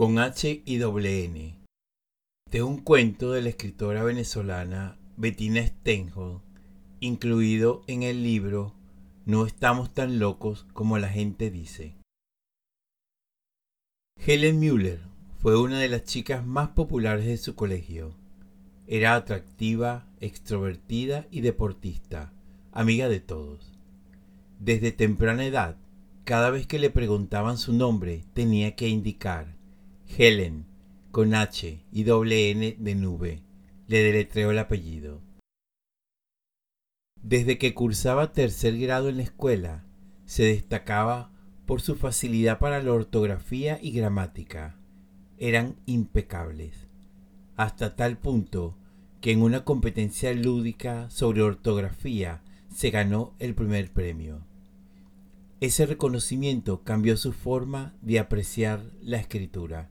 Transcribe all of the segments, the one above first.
con H y doble N. De un cuento de la escritora venezolana Bettina Stenhold, incluido en el libro No estamos tan locos como la gente dice. Helen Müller fue una de las chicas más populares de su colegio. Era atractiva, extrovertida y deportista, amiga de todos. Desde temprana edad, cada vez que le preguntaban su nombre, tenía que indicar Helen, con H y doble N de nube. Le deletreó el apellido. Desde que cursaba tercer grado en la escuela, se destacaba por su facilidad para la ortografía y gramática. Eran impecables, hasta tal punto que en una competencia lúdica sobre ortografía se ganó el primer premio. Ese reconocimiento cambió su forma de apreciar la escritura.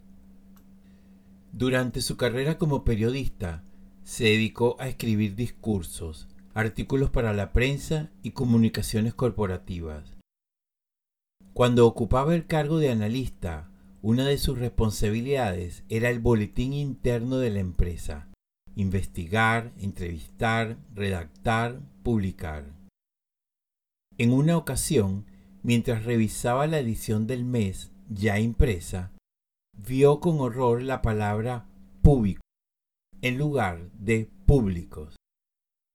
Durante su carrera como periodista, se dedicó a escribir discursos, artículos para la prensa y comunicaciones corporativas. Cuando ocupaba el cargo de analista, una de sus responsabilidades era el boletín interno de la empresa, investigar, entrevistar, redactar, publicar. En una ocasión, mientras revisaba la edición del mes ya impresa, vio con horror la palabra público en lugar de públicos,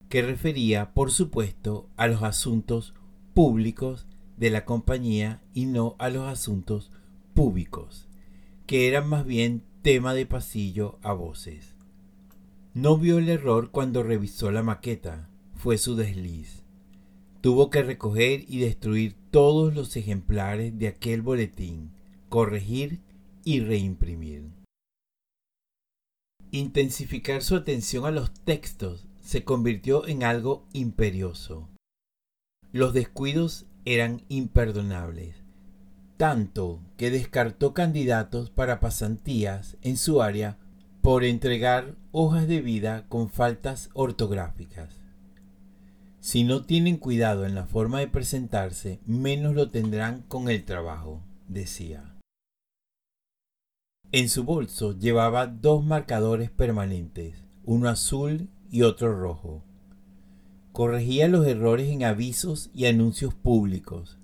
que refería, por supuesto, a los asuntos públicos de la compañía y no a los asuntos públicos, que eran más bien tema de pasillo a voces. No vio el error cuando revisó la maqueta, fue su desliz. Tuvo que recoger y destruir todos los ejemplares de aquel boletín, corregir y reimprimir. Intensificar su atención a los textos se convirtió en algo imperioso. Los descuidos eran imperdonables, tanto que descartó candidatos para pasantías en su área por entregar hojas de vida con faltas ortográficas. Si no tienen cuidado en la forma de presentarse, menos lo tendrán con el trabajo, decía. En su bolso llevaba dos marcadores permanentes, uno azul y otro rojo. Corregía los errores en avisos y anuncios públicos.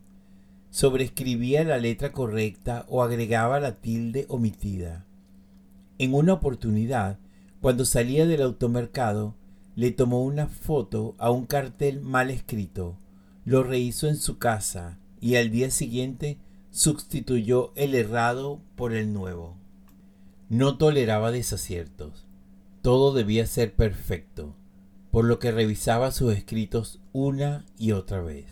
Sobrescribía la letra correcta o agregaba la tilde omitida. En una oportunidad, cuando salía del automercado, le tomó una foto a un cartel mal escrito, lo rehizo en su casa y al día siguiente sustituyó el errado por el nuevo. No toleraba desaciertos. Todo debía ser perfecto, por lo que revisaba sus escritos una y otra vez.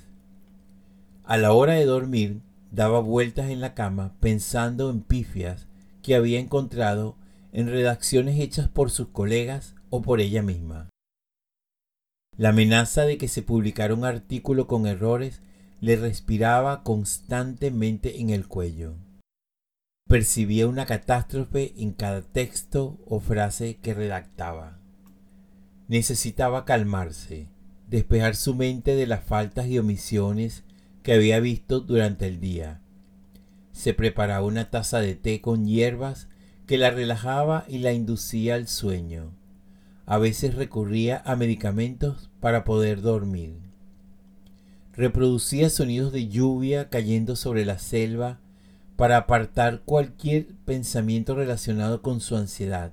A la hora de dormir, daba vueltas en la cama pensando en pifias que había encontrado en redacciones hechas por sus colegas o por ella misma. La amenaza de que se publicara un artículo con errores le respiraba constantemente en el cuello. Percibía una catástrofe en cada texto o frase que redactaba. Necesitaba calmarse, despejar su mente de las faltas y omisiones que había visto durante el día. Se preparaba una taza de té con hierbas que la relajaba y la inducía al sueño. A veces recurría a medicamentos para poder dormir. Reproducía sonidos de lluvia cayendo sobre la selva para apartar cualquier pensamiento relacionado con su ansiedad,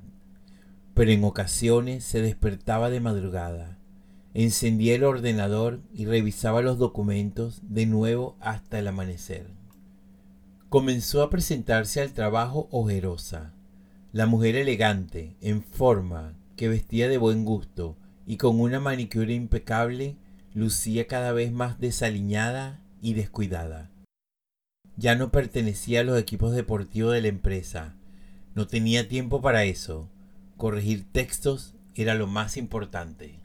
pero en ocasiones se despertaba de madrugada, encendía el ordenador y revisaba los documentos de nuevo hasta el amanecer. Comenzó a presentarse al trabajo ojerosa, la mujer elegante, en forma, que vestía de buen gusto y con una manicura impecable, lucía cada vez más desaliñada y descuidada. Ya no pertenecía a los equipos deportivos de la empresa. No tenía tiempo para eso. Corregir textos era lo más importante.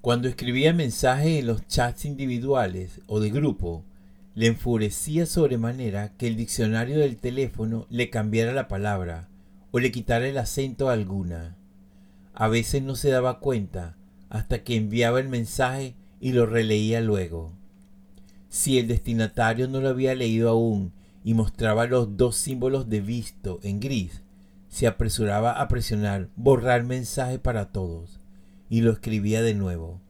Cuando escribía mensajes en los chats individuales o de grupo, le enfurecía sobremanera que el diccionario del teléfono le cambiara la palabra o le quitara el acento a alguna. A veces no se daba cuenta hasta que enviaba el mensaje y lo releía luego. Si el destinatario no lo había leído aún y mostraba los dos símbolos de visto en gris, se apresuraba a presionar borrar mensaje para todos y lo escribía de nuevo,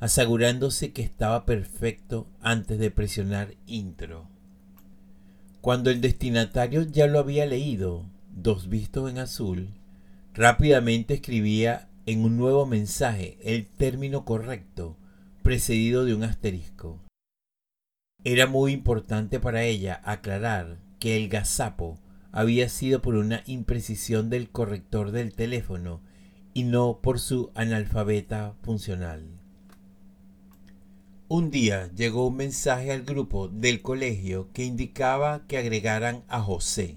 asegurándose que estaba perfecto antes de presionar intro. Cuando el destinatario ya lo había leído, dos vistos en azul, rápidamente escribía en un nuevo mensaje el término correcto, precedido de un asterisco. Era muy importante para ella aclarar que el gazapo había sido por una imprecisión del corrector del teléfono y no por su analfabeta funcional. Un día llegó un mensaje al grupo del colegio que indicaba que agregaran a José.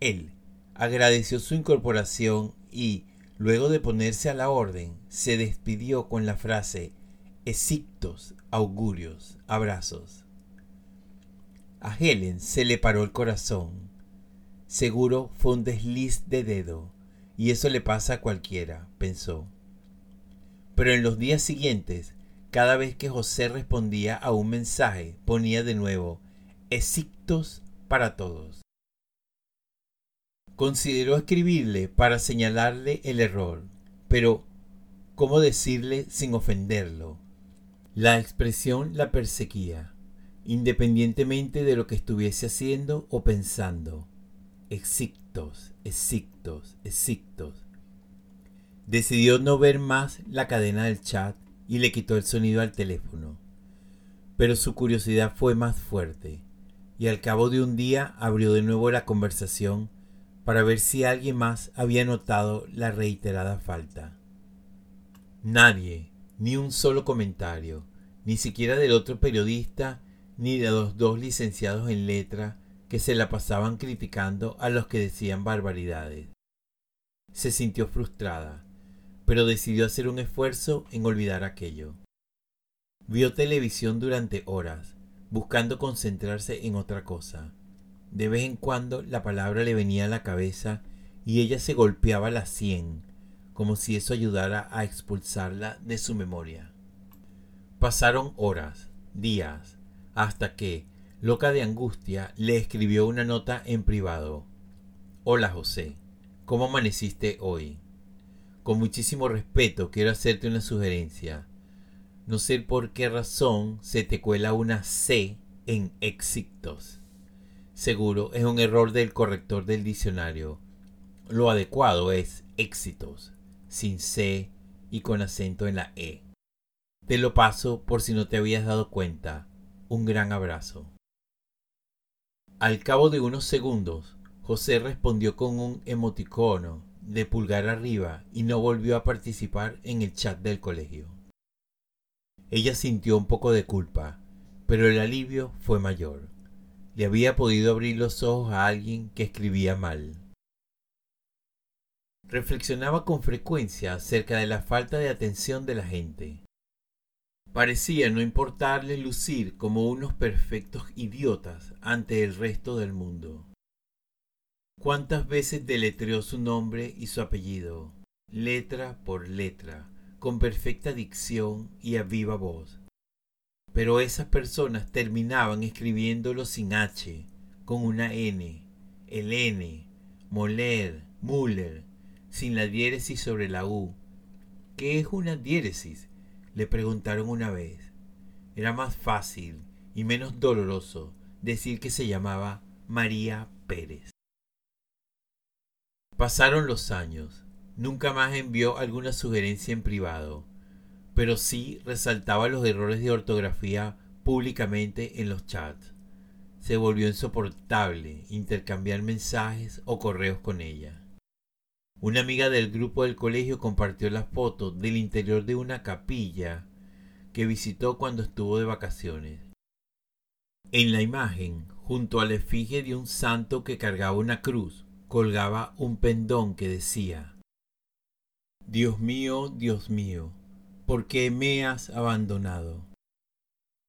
Él agradeció su incorporación y, luego de ponerse a la orden, se despidió con la frase Esictos, augurios, abrazos. A Helen se le paró el corazón. Seguro fue un desliz de dedo, y eso le pasa a cualquiera, pensó. Pero en los días siguientes, cada vez que José respondía a un mensaje, ponía de nuevo, Esictos para todos. Consideró escribirle para señalarle el error, pero ¿cómo decirle sin ofenderlo? La expresión la perseguía independientemente de lo que estuviese haciendo o pensando. Exictos, exictos, exictos. Decidió no ver más la cadena del chat y le quitó el sonido al teléfono. Pero su curiosidad fue más fuerte, y al cabo de un día abrió de nuevo la conversación para ver si alguien más había notado la reiterada falta. Nadie, ni un solo comentario, ni siquiera del otro periodista ni de los dos licenciados en letra que se la pasaban criticando a los que decían barbaridades. Se sintió frustrada, pero decidió hacer un esfuerzo en olvidar aquello. Vio televisión durante horas, buscando concentrarse en otra cosa. De vez en cuando la palabra le venía a la cabeza y ella se golpeaba la sien, como si eso ayudara a expulsarla de su memoria. Pasaron horas, días, hasta que, loca de angustia, le escribió una nota en privado. Hola José, ¿cómo amaneciste hoy? Con muchísimo respeto quiero hacerte una sugerencia. No sé por qué razón se te cuela una C en éxitos. Seguro es un error del corrector del diccionario. Lo adecuado es éxitos, sin C y con acento en la E. Te lo paso por si no te habías dado cuenta un gran abrazo. Al cabo de unos segundos, José respondió con un emoticono de pulgar arriba y no volvió a participar en el chat del colegio. Ella sintió un poco de culpa, pero el alivio fue mayor. Le había podido abrir los ojos a alguien que escribía mal. Reflexionaba con frecuencia acerca de la falta de atención de la gente. Parecía no importarle lucir como unos perfectos idiotas ante el resto del mundo. ¿Cuántas veces deletreó su nombre y su apellido, letra por letra, con perfecta dicción y a viva voz? Pero esas personas terminaban escribiéndolo sin H, con una N, el N, moler, Muller, sin la diéresis sobre la U. ¿Qué es una diéresis? Le preguntaron una vez. Era más fácil y menos doloroso decir que se llamaba María Pérez. Pasaron los años. Nunca más envió alguna sugerencia en privado, pero sí resaltaba los errores de ortografía públicamente en los chats. Se volvió insoportable intercambiar mensajes o correos con ella. Una amiga del grupo del colegio compartió la foto del interior de una capilla que visitó cuando estuvo de vacaciones. En la imagen, junto a la efigie de un santo que cargaba una cruz, colgaba un pendón que decía Dios mío, Dios mío, ¿por qué me has abandonado?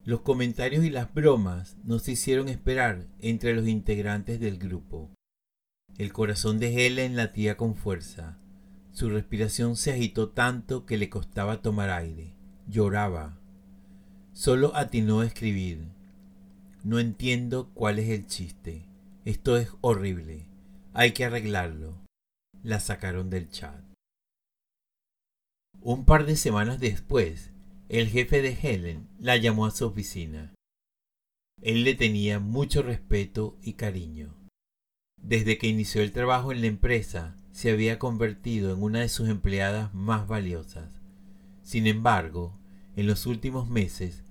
Los comentarios y las bromas nos hicieron esperar entre los integrantes del grupo. El corazón de Helen latía con fuerza. Su respiración se agitó tanto que le costaba tomar aire. Lloraba. Solo atinó a escribir. No entiendo cuál es el chiste. Esto es horrible. Hay que arreglarlo. La sacaron del chat. Un par de semanas después, el jefe de Helen la llamó a su oficina. Él le tenía mucho respeto y cariño. Desde que inició el trabajo en la empresa, se había convertido en una de sus empleadas más valiosas. Sin embargo, en los últimos meses,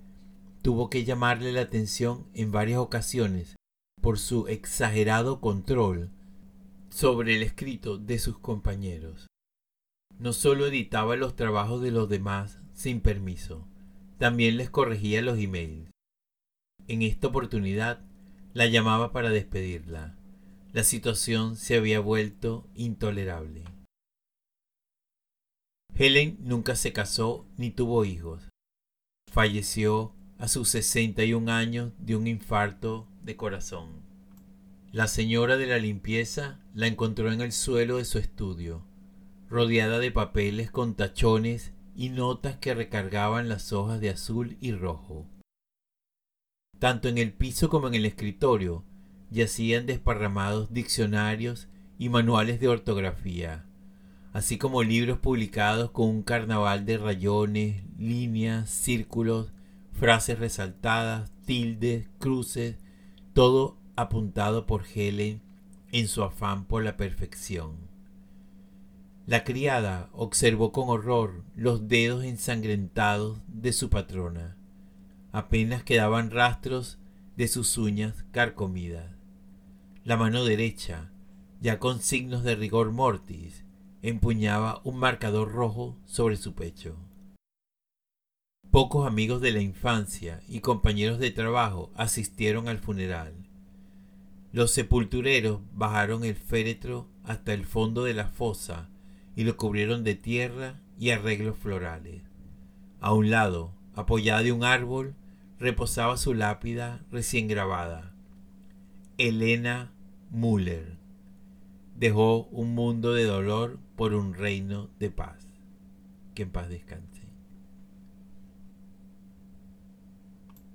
tuvo que llamarle la atención en varias ocasiones por su exagerado control sobre el escrito de sus compañeros. No solo editaba los trabajos de los demás sin permiso, también les corregía los emails. En esta oportunidad la llamaba para despedirla. La situación se había vuelto intolerable. Helen nunca se casó ni tuvo hijos. Falleció a sus 61 años de un infarto de corazón. La señora de la limpieza la encontró en el suelo de su estudio, rodeada de papeles con tachones y notas que recargaban las hojas de azul y rojo. Tanto en el piso como en el escritorio yacían desparramados diccionarios y manuales de ortografía, así como libros publicados con un carnaval de rayones, líneas, círculos, frases resaltadas, tildes, cruces, todo apuntado por Helen en su afán por la perfección. La criada observó con horror los dedos ensangrentados de su patrona. Apenas quedaban rastros de sus uñas carcomidas. La mano derecha, ya con signos de rigor mortis, empuñaba un marcador rojo sobre su pecho. Pocos amigos de la infancia y compañeros de trabajo asistieron al funeral. Los sepultureros bajaron el féretro hasta el fondo de la fosa y lo cubrieron de tierra y arreglos florales. A un lado, apoyada de un árbol, reposaba su lápida recién grabada. Elena Müller dejó un mundo de dolor por un reino de paz. Que en paz descanse.